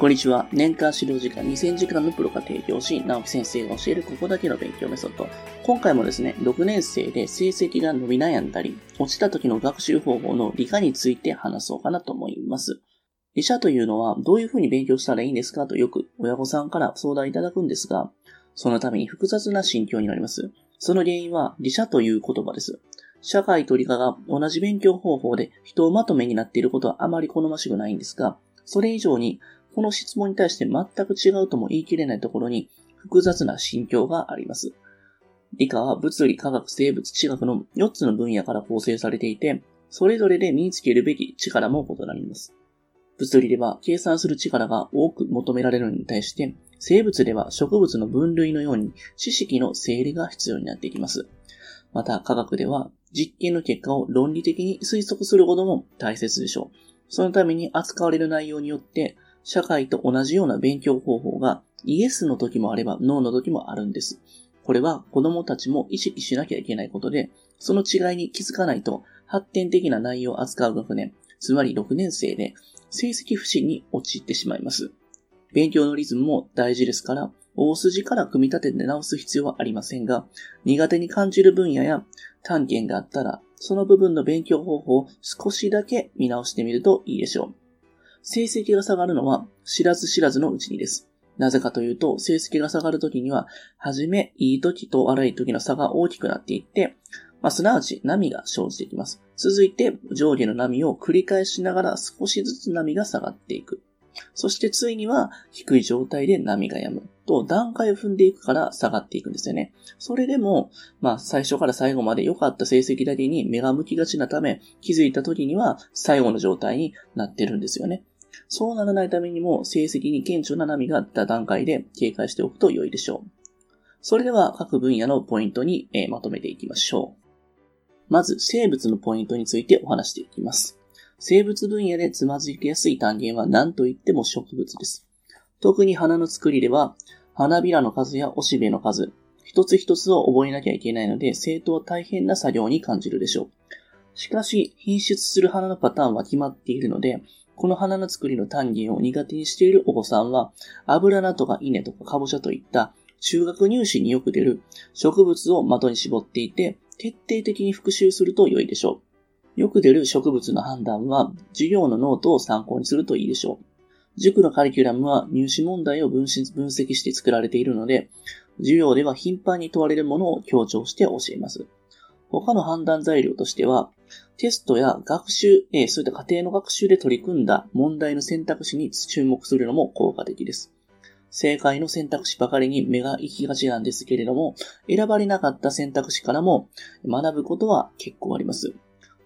こんにちは。年間指導時間2000時間のプロが提供し、直樹先生が教えるここだけの勉強メソッド。今回もですね、6年生で成績が伸び悩んだり、落ちた時の学習方法の理科について話そうかなと思います。理科というのはどういうふうに勉強したらいいんですか？とよく親御さんから相談いただくんですが、そのために複雑な心境になります。その原因は理科という言葉です。社会と理科が同じ勉強方法で人をまとめになっていることはあまり好ましくないんですが、それ以上にこの質問に対して全く違うとも言い切れないところに複雑な心境があります。理科は物理、科学、生物、地学の4つの分野から構成されていて、それぞれで身につけるべき力も異なります。物理では計算する力が多く求められるのに対して、生物では植物の分類のように知識の整理が必要になってきます。また科学では実験の結果を論理的に推測することも大切でしょう。そのために扱われる内容によって社会と同じような勉強方法がイエスの時もあればノーの時もあるんです。これは子供たちも意識しなきゃいけないことで、その違いに気づかないと発展的な内容を扱う学年、つまり6年生で成績不振に陥ってしまいます。勉強のリズムも大事ですから、大筋から組み立てて直す必要はありませんが、苦手に感じる分野や単元があったら、その部分の勉強方法を少しだけ見直してみるといいでしょう。成績が下がるのは知らず知らずのうちにです。なぜかというと、成績が下がるときには、はじめいい時と悪い時の差が大きくなっていって、まあ、すなわち波が生じていきます。続いて上下の波を繰り返しながら少しずつ波が下がっていく。そしてついには低い状態で波が止むと段階を踏んでいくから下がっていくんですよね。それでも、まあ最初から最後まで良かった成績だけに目が向きがちなため気づいた時には最後の状態になってるんですよね。そうならないためにも成績に顕著な波があった段階で警戒しておくと良いでしょう。それでは各分野のポイントに、えまとめていきましょう。まず生物のポイントについてお話していきます。生物分野でつまずきやすい単元は何と言っても植物です。特に花の作りでは、花びらの数やおしべの数、一つ一つを覚えなきゃいけないので、生徒は大変な作業に感じるでしょう。しかし、品質する花のパターンは決まっているので、この花の作りの単元を苦手にしているお子さんは、油菜とか稲とかかぼちゃといった中学入試によく出る植物を的に絞っていて、徹底的に復習すると良いでしょう。よく出る植物の判断は、授業のノートを参考にするといいでしょう。塾のカリキュラムは入試問題を分析して作られているので、授業では頻繁に問われるものを強調して教えます。他の判断材料としては、テストや学習、えそういった家庭の学習で取り組んだ問題の選択肢に注目するのも効果的です。正解の選択肢ばかりに目が行きがちなんですけれども、選ばれなかった選択肢からも学ぶことは結構あります。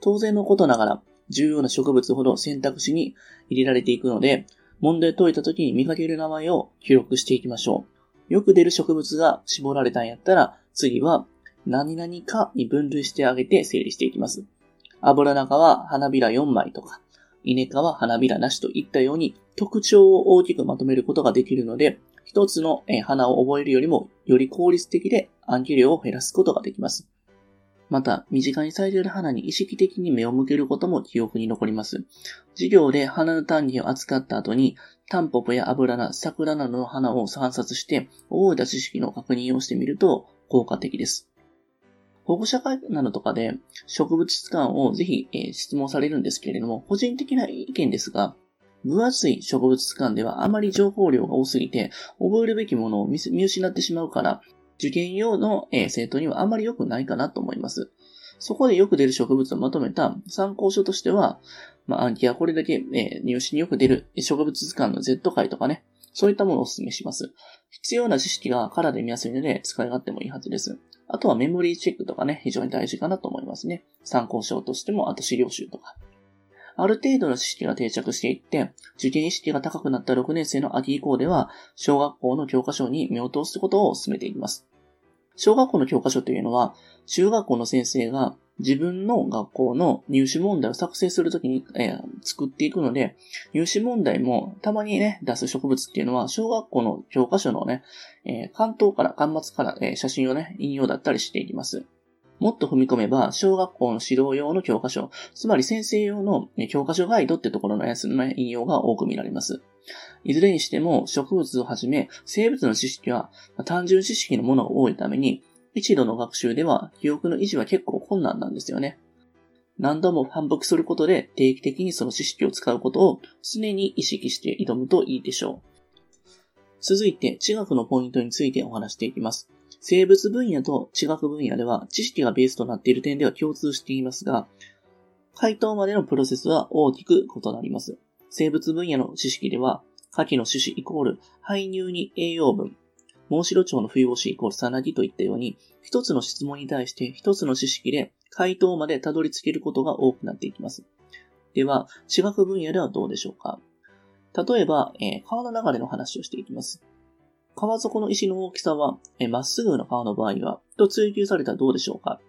当然のことながら、重要な植物ほど選択肢に入れられていくので、問題解いた時に見かける名前を記録していきましょう。よく出る植物が絞られたんやったら、次は何々かに分類してあげて整理していきます。油中は花びら4枚とか、稲科は花びらなしといったように特徴を大きくまとめることができるので、一つの花を覚えるよりもより効率的で暗記量を減らすことができます。また、身近に咲いている花に意識的に目を向けることも記憶に残ります。授業で花の単元を扱った後に、タンポポや油菜、桜などの花を観察して、覚えた知識の確認をしてみると効果的です。保護者会などとかで植物図鑑をぜひ、え、質問されるんですけれども、個人的な意見ですが、分厚い植物図鑑ではあまり情報量が多すぎて、覚えるべきものを見失ってしまうから、受験用の、え生徒にはあまり良くないかなと思います。そこでよく出る植物をまとめた参考書としては、まあ、暗記やこれだけ、え入試によく出る植物図鑑の Z 回とかね、そういったものをお勧めします。必要な知識がカラーで見やすいので使い勝手もいいはずです。あとはメモリーチェックとかね、非常に大事かなと思いますね。参考書としても、あと資料集とか。ある程度の知識が定着していって、受験意識が高くなった6年生の秋以降では、小学校の教科書に目を通すことを進めていきます。小学校の教科書というのは、中学校の先生が自分の学校の入試問題を作成するときに、えー、作っていくので、入試問題もたまにね、出す植物っていうのは、小学校の教科書のね、えー、関東から、端末から、えー、写真をね、引用だったりしていきます。もっと踏み込めば、小学校の指導用の教科書、つまり先生用の教科書ガイドってところのやつの引用が多く見られます。いずれにしても、植物をはじめ、生物の知識は単純知識のものが多いために、一度の学習では記憶の維持は結構困難なんですよね。何度も反復することで定期的にその知識を使うことを常に意識して挑むといいでしょう。続いて、地学のポイントについてお話していきます。生物分野と地学分野では知識がベースとなっている点では共通していますが、回答までのプロセスは大きく異なります。生物分野の知識では、下記の種子イコール排入に栄養分、モンシロチョウの冬越しイコールさなぎといったように、一つの質問に対して一つの知識で回答までたどり着けることが多くなっていきます。では、地学分野ではどうでしょうか？例えば、えー、川の流れの話をしていきます。川底の石の大きさは、まっすぐな川の場合は、と追求されたらどうでしょうか？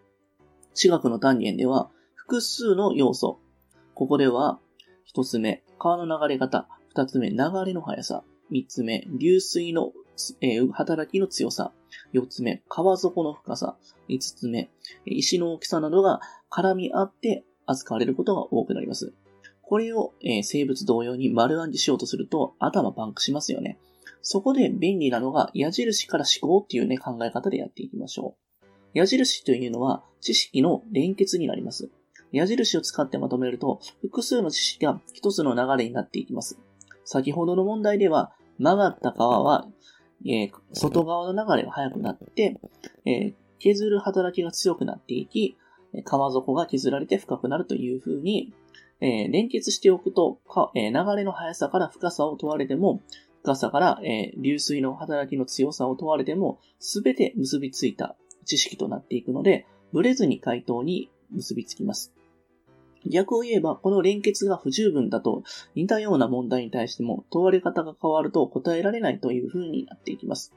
地学の単元では、複数の要素。ここでは、一つ目、川の流れ方。二つ目、流れの速さ。三つ目、流水の、えー、働きの強さ。四つ目、川底の深さ。五つ目、石の大きさなどが絡み合って扱われることが多くなります。これを、えー、生物同様に丸暗示しようとすると頭パンクしますよね。そこで便利なのが矢印から思考っていうね、考え方でやっていきましょう。矢印というのは知識の連結になります。矢印を使ってまとめると、複数の知識が一つの流れになっていきます。先ほどの問題では、曲がった川は、えー、外側の流れが速くなって、えー、削る働きが強くなっていき、川底が削られて深くなるという風に、えー、連結しておくと、え流れの速さから深さを問われても、深さから、えー、流水の働きの強さを問われても、すべて結びついた知識となっていくので、ブレずに回答に結びつきます。逆を言えば、この連結が不十分だと、似たような問題に対しても問われ方が変わると答えられないという風になっていきます。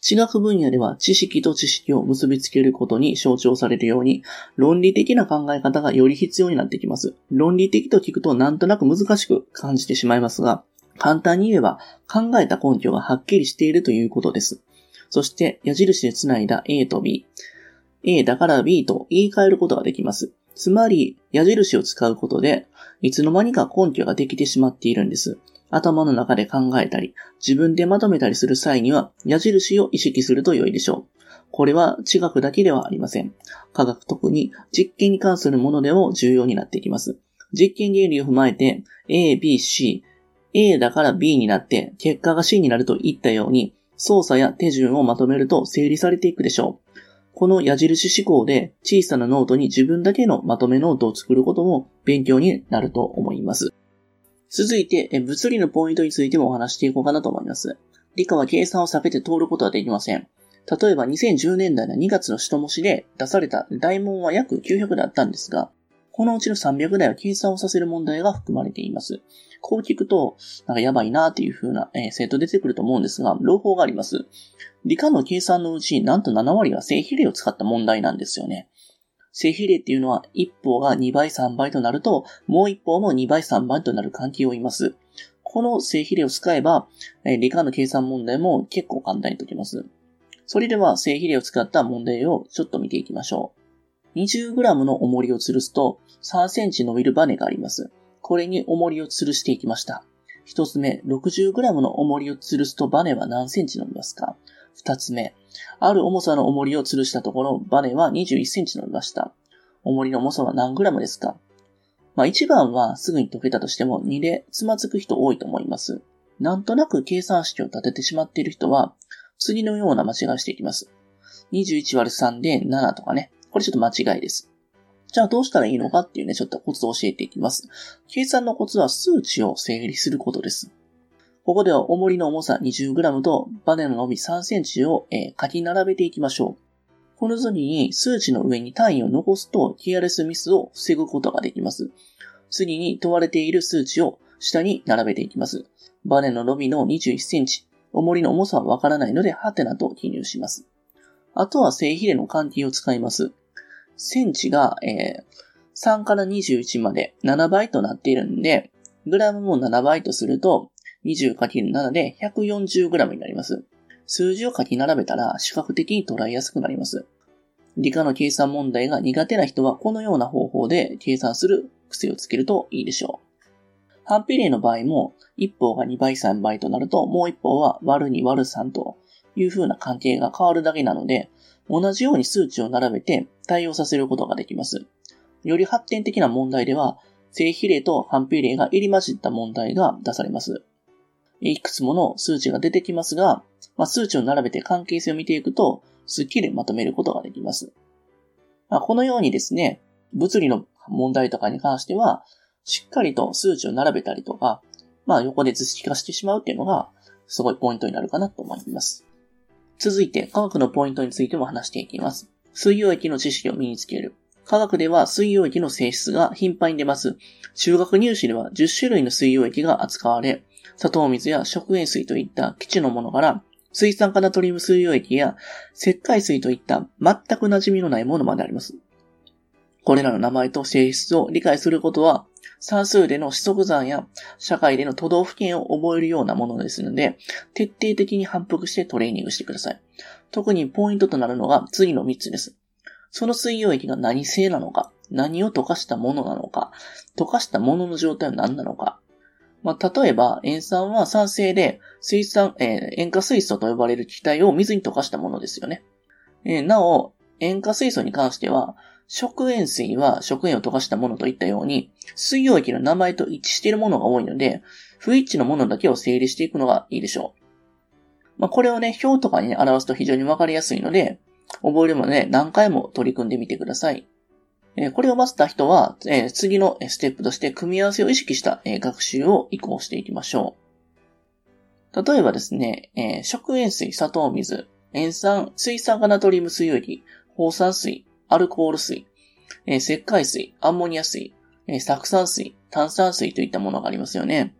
地学分野では知識と知識を結びつけることに象徴されるように、論理的な考え方がより必要になってきます。論理的と聞くとなんとなく難しく感じてしまいますが、簡単に言えば考えた根拠がはっきりしているということです。そして矢印で繋いだ A と B。A だから B と言い換えることができます。つまり、矢印を使うことで、いつの間にか根拠ができてしまっているんです。頭の中で考えたり、自分でまとめたりする際には、矢印を意識すると良いでしょう。これは地学だけではありません。科学特に実験に関するものでも重要になってきます。実験原理を踏まえて、A、B、C、A だから B になって結果が C になるといったように操作や手順をまとめると整理されていくでしょう。この矢印思考で小さなノートに自分だけのまとめノートを作ることも勉強になると思います。続いて、物理のポイントについてもお話していこうかなと思います。理科は計算を避けて通ることはできません。例えば2010年代の2月の下模試で出された大問は約900だったんですが、このうちの300台は計算をさせる問題が含まれています。こう聞くと、なんかやばいなっていう風な、えー、生徒出てくると思うんですが、朗報があります。理科の計算のうち、なんと7割は正比例を使った問題なんですよね。正比例っていうのは、一方が2倍3倍となると、もう一方も2倍3倍となる関係を言います。この正比例を使えば、えー、理科の計算問題も結構簡単に解けます。それでは正比例を使った問題をちょっと見ていきましょう。20g の重りを吊るすと3センチ伸びるバネがあります。これに重りを吊るしていきました。一つ目、60g の重りを吊るすとバネは何センチ伸びますか？二つ目、ある重さの重りを吊るしたところ、バネは21センチ伸びました。重りの重さは何グラムですか？まあ一番はすぐに解けたとしても2でつまずく人多いと思います。なんとなく計算式を立ててしまっている人は、次のような間違いをしていきます。21割る3で7とかね。これちょっと間違いです。じゃあどうしたらいいのかっていうね、ちょっとコツを教えていきます。計算のコツは数値を整理することです。ここでは重りの重さ 20g とバネの伸び 3cm を、えー、書き並べていきましょう。この図に数値の上に単位を残すとケアレスミスを防ぐことができます。次に問われている数値を下に並べていきます。バネの伸びの 21cm、重りの重さはわからないので、ハテナと記入します。あとは正比例の関係を使います。センチが、えー、3から21まで7倍となっているんで、グラムも7倍とすると、20×7 で 140g になります。数字を書き並べたら視覚的に捉えやすくなります。理科の計算問題が苦手な人はこのような方法で計算する癖をつけるといいでしょう。反比例の場合も、一方が2倍3倍となると、もう一方は割る2割る3という風な関係が変わるだけなので、同じように数値を並べて対応させることができます。より発展的な問題では、正比例と反比例が入り混じった問題が出されます。いくつもの数値が出てきますが、まあ、数値を並べて関係性を見ていくと、スッキリまとめることができます。まあ、このようにですね、物理の問題とかに関しては、しっかりと数値を並べたりとか、まあ横で図式化してしまうっていうのが、すごいポイントになるかなと思います。続いて、科学のポイントについても話していきます。水溶液の知識を身につける。科学では水溶液の性質が頻繁に出ます。中学入試では10種類の水溶液が扱われ、砂糖水や食塩水といった基地のものから、水酸化ナトリウム水溶液や石灰水といった全く馴染みのないものまであります。これらの名前と性質を理解することは、算数での指則算や社会での都道府県を覚えるようなものですので、徹底的に反復してトレーニングしてください。特にポイントとなるのが次の3つです。その水溶液が何性なのか、何を溶かしたものなのか、溶かしたものの状態は何なのか。まあ、例えば、塩酸は酸性で、水酸、えー、塩化水素と呼ばれる気体を水に溶かしたものですよね。えー、なお、塩化水素に関しては、食塩水は食塩を溶かしたものといったように、水溶液の名前と一致しているものが多いので、不一致のものだけを整理していくのがいいでしょう。まあ、これをね、表とかに、ね、表すと非常にわかりやすいので、覚えるまで、ね、何回も取り組んでみてください。えこれを待った人は、え次のステップとして組み合わせを意識した、え学習を移行していきましょう。例えばですね、え食塩水、砂糖水、塩酸、水酸化ナトリウム水溶液、放酸水、アルコール水、えー、石灰水、アンモニア水、えー、酢酸水、炭酸水といったものがありますよね。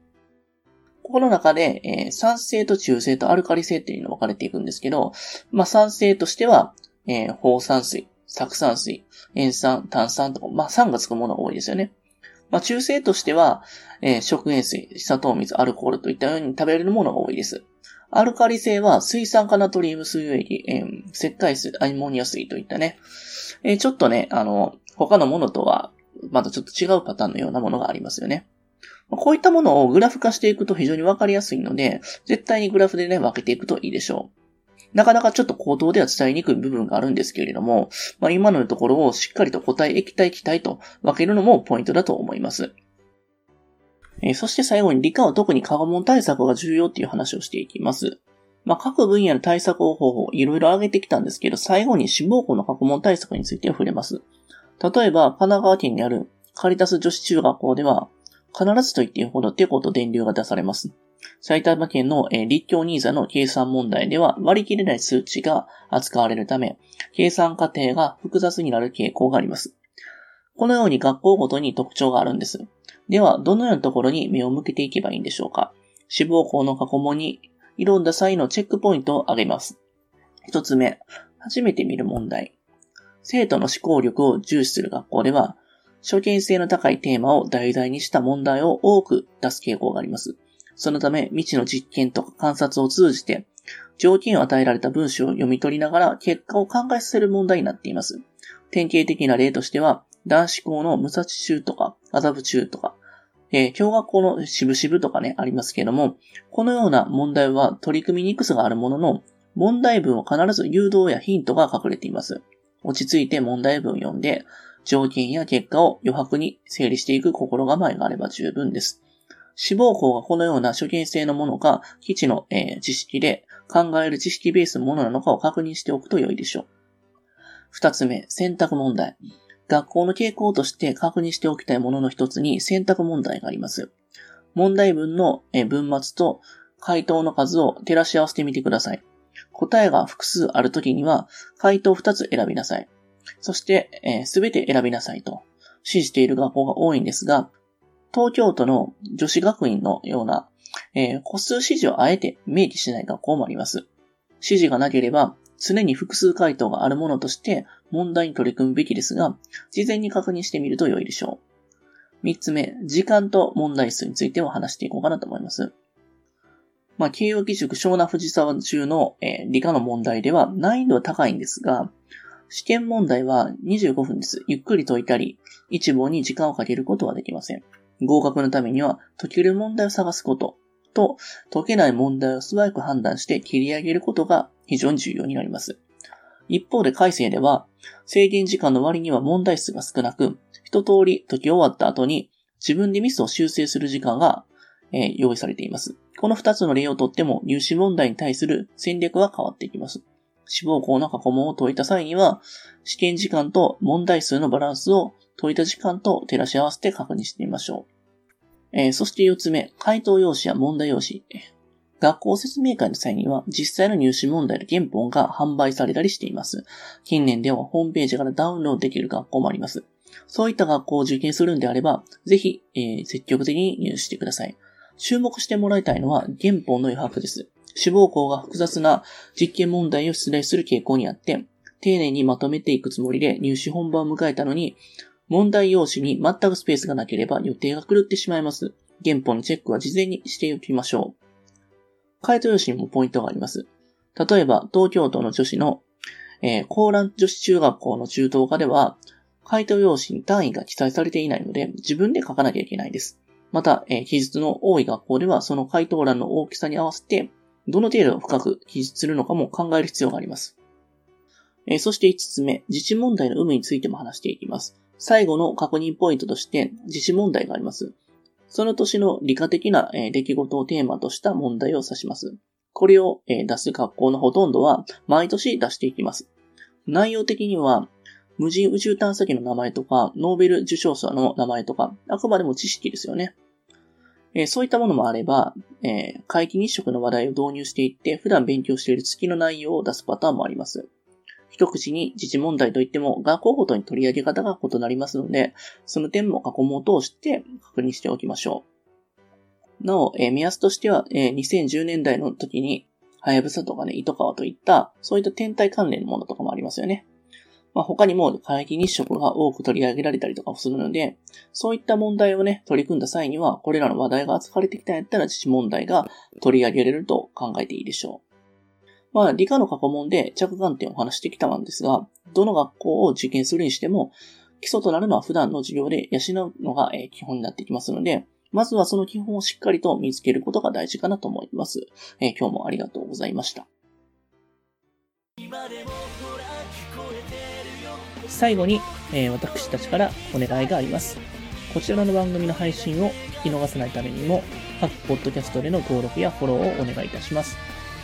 ここの中で、えー、酸性と中性とアルカリ性っていうのが分かれていくんですけど、まあ、酸性としては、えー、放酸水、酢酸水、塩酸、炭酸とか、まあ、酸がつくものが多いですよね。まあ、中性としては、えー、食塩水、砂糖水、アルコールといったように食べれるものが多いです。アルカリ性は水酸化ナトリウム水溶液、えー、石灰水、アンモニア水といったね、えー、ちょっとね、あの、他のものとは、またちょっと違うパターンのようなものがありますよね。こういったものをグラフ化していくと非常にわかりやすいので、絶対にグラフでね、分けていくといいでしょう。なかなかちょっと口頭では伝えにくい部分があるんですけれども、まあ、今のところをしっかりと固体、液体、気体と分けるのもポイントだと思います。えー、そして最後に理科は特に過問対策が重要っていう話をしていきます。まあ、各分野の対策方法をいろいろ挙げてきたんですけど、最後に志望校の過去問対策について触れます。例えば、神奈川県にあるカリタス女子中学校では、必ずと言っていいほどテコと電流が出されます。埼玉県の、えー、立教ニーザの計算問題では割り切れない数値が扱われるため、計算過程が複雑になる傾向があります。このように学校ごとに特徴があるんです。では、どのようなところに目を向けていけばいいんでしょうか志望校の過去問に挑んだ際のチェックポイントを挙げます。一つ目、初めて見る問題。生徒の思考力を重視する学校では、初見性の高いテーマを題材にした問題を多く出す傾向があります。そのため、未知の実験とか観察を通じて、条件を与えられた文章を読み取りながら結果を考えさせる問題になっています。典型的な例としては、男子校の無差知中とか、麻布中とか、えー、共学校の渋々とかね、ありますけれども、このような問題は取り組みにくさがあるものの、問題文は必ず誘導やヒントが隠れています。落ち着いて問題文を読んで、条件や結果を余白に整理していく心構えがあれば十分です。志望校がこのような初見性のものか、基地の、えー、知識で考える知識ベースのものなのかを確認しておくと良いでしょう。二つ目、選択問題。学校の傾向として確認しておきたいものの一つに選択問題があります。問題文の文末と回答の数を照らし合わせてみてください。答えが複数あるときには、回答2つ選びなさい。そして、す、べ、て選びなさいと指示している学校が多いんですが、東京都の女子学院のような、えー、個数指示をあえて明記しない学校もあります。指示がなければ、常に複数回答があるものとして問題に取り組むべきですが、事前に確認してみると良いでしょう。三つ目、時間と問題数についても話していこうかなと思います。まあ、慶応義塾湘南藤沢中の、えー、理科の問題では難易度は高いんですが、試験問題は25分です。ゆっくり解いたり、一問に時間をかけることはできません。合格のためには解ける問題を探すことと、解けない問題を素早く判断して切り上げることが非常に重要になります。一方で改正では、制限時間の割には問題数が少なく、一通り解き終わった後に自分でミスを修正する時間が、え、用意されています。この二つの例をとっても入試問題に対する戦略は変わっていきます。志望校の過去問を解いた際には、試験時間と問題数のバランスを解いた時間と照らし合わせて確認してみましょう。えー、そして四つ目、回答用紙や問題用紙。学校説明会の際には実際の入試問題の原本が販売されたりしています。近年ではホームページからダウンロードできる学校もあります。そういった学校を受験するんであれば、ぜひ、えー、積極的に入手してください。注目してもらいたいのは原本の余白です。志望校が複雑な実験問題を出題する傾向にあって、丁寧にまとめていくつもりで入試本番を迎えたのに、問題用紙に全くスペースがなければ予定が狂ってしまいます。原本のチェックは事前にしておきましょう。回答用紙にもポイントがあります。例えば、東京都の女子の、えー、高蘭女子中学校の中等科では、回答用紙に単位が記載されていないので、自分で書かなきゃいけないです。また、えー、記述の多い学校では、その回答欄の大きさに合わせて、どの程度深く記述するのかも考える必要があります。えー、そして5つ目、自治問題の有無についても話していきます。最後の確認ポイントとして、自治問題があります。その年の理科的な出来事をテーマとした問題を指します。これを出す学校のほとんどは毎年出していきます。内容的には、無人宇宙探査機の名前とか、ノーベル受賞者の名前とか、あくまでも知識ですよね。えそういったものもあれば、えー、皆既日食の話題を導入していって、普段勉強している月の内容を出すパターンもあります。一口に自治問題といっても学校ごとに取り上げ方が異なりますので、その点も過去問を通して確認しておきましょう。なお、えー、目安としては、えー、2010年代の時に、はやぶさとかね、糸川といった、そういった天体関連のものとかもありますよね。まあ、他にも会議日食が多く取り上げられたりとかもするので、そういった問題をね、取り組んだ際には、これらの話題が扱われてきたんやったら自治問題が取り上げられると考えていいでしょう。まあ、理科の過去問で着眼点を話してきたんですが、どの学校を受験するにしても、基礎となるのは普段の授業で養うのが基本になってきますので、まずはその基本をしっかりと見つけることが大事かなと思います。え、今日もありがとうございました。最後に、えー、私たちからお願いがあります。こちらの番組の配信を聞き逃さないためにも、各ポッドキャストでの登録やフォローをお願いいたします。